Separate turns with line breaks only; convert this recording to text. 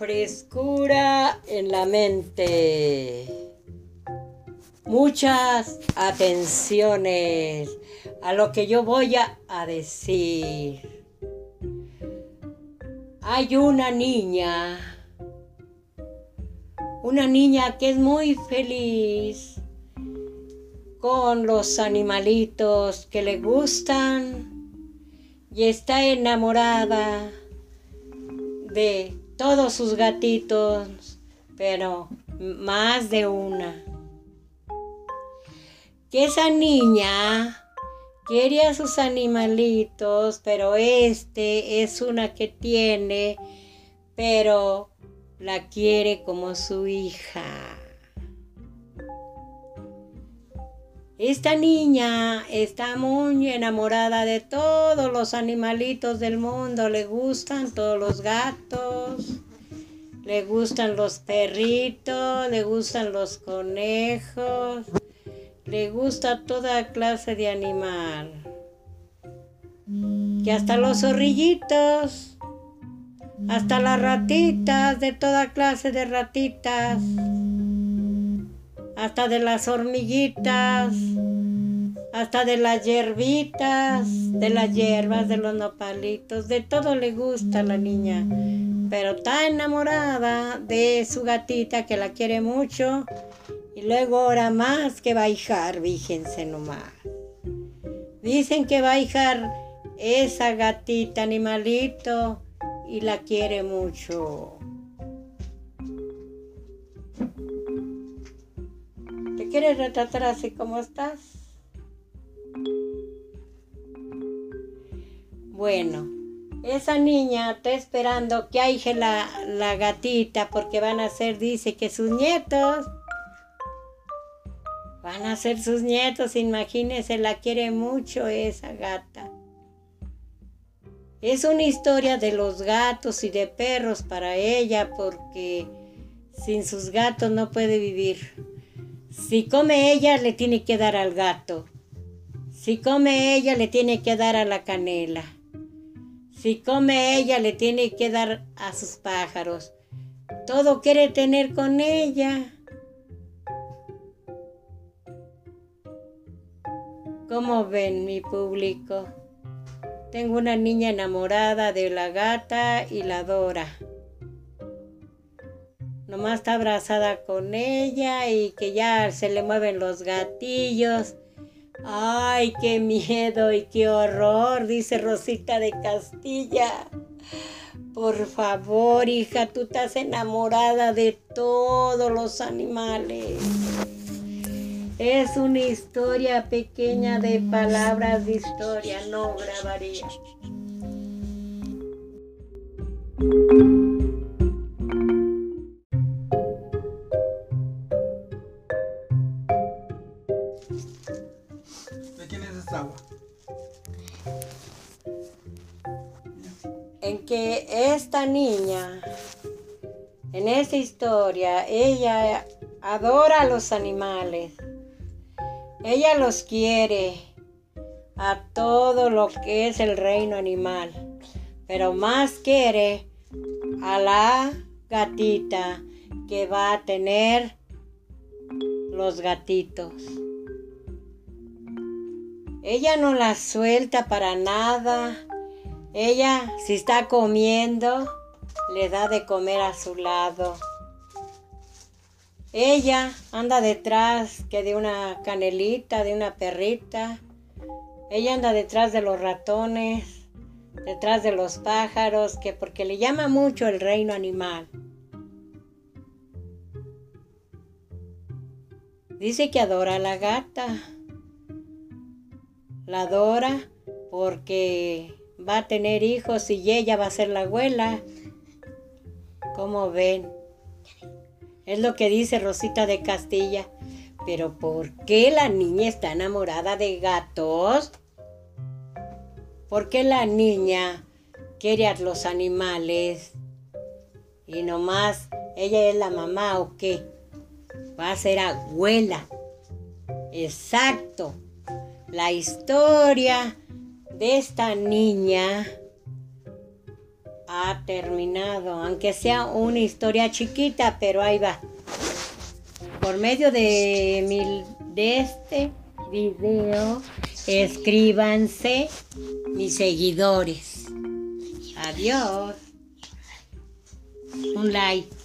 frescura en la mente. Muchas atenciones a lo que yo voy a, decir. Hay una niña, una niña que es muy feliz con los animalitos que le gustan y está enamorada de todos sus gatitos, pero más de una. Que esa niña quiere a sus animalitos, pero este es una que tiene, pero la quiere como su hija. Esta niña está muy enamorada de todos los animalitos del mundo. Le gustan todos los gatos, le gustan los perritos, le gustan los conejos, le gusta toda clase de animal. Que hasta los zorrillitos, hasta las ratitas, de toda clase de ratitas hasta de las hormiguitas, hasta de las hierbitas, de las hierbas, de los nopalitos, de todo le gusta a la niña, pero está enamorada de su gatita que la quiere mucho y luego ahora más que hijar, fíjense nomás. Dicen que hijar esa gatita animalito y la quiere mucho. Quieres retratar así como estás? Bueno, esa niña está esperando que haya la, la gatita porque van a ser, dice que sus nietos. Van a ser sus nietos, imagínense, la quiere mucho esa gata. Es una historia de los gatos y de perros para ella porque sin sus gatos no puede vivir. Si come ella, le tiene que dar al gato. Si come ella, le tiene que dar a la canela. Si come ella, le tiene que dar a sus pájaros. Todo quiere tener con ella. ¿Cómo ven mi público? Tengo una niña enamorada de la gata y la Dora nomás está abrazada con ella y que ya se le mueven los gatillos. Ay, qué miedo y qué horror, dice Rosita de Castilla. Por favor, hija, tú estás enamorada de todos los animales. Es una historia pequeña de palabras de historia, no grabaría. En que esta niña, en esta historia, ella adora a los animales. Ella los quiere a todo lo que es el reino animal, pero más quiere a la gatita que va a tener los gatitos. Ella no la suelta para nada. Ella, si está comiendo, le da de comer a su lado. Ella anda detrás que de una canelita, de una perrita. Ella anda detrás de los ratones, detrás de los pájaros, que porque le llama mucho el reino animal. Dice que adora a la gata la adora porque va a tener hijos y ella va a ser la abuela. ¿Cómo ven? Es lo que dice Rosita de Castilla. Pero ¿por qué la niña está enamorada de gatos? ¿Por qué la niña quiere a los animales? Y nomás ella es la mamá o qué? Va a ser abuela. Exacto la historia de esta niña ha terminado, aunque sea una historia chiquita, pero ahí va. Por medio de, mi, de este video, escríbanse mis seguidores. Adiós. Un like.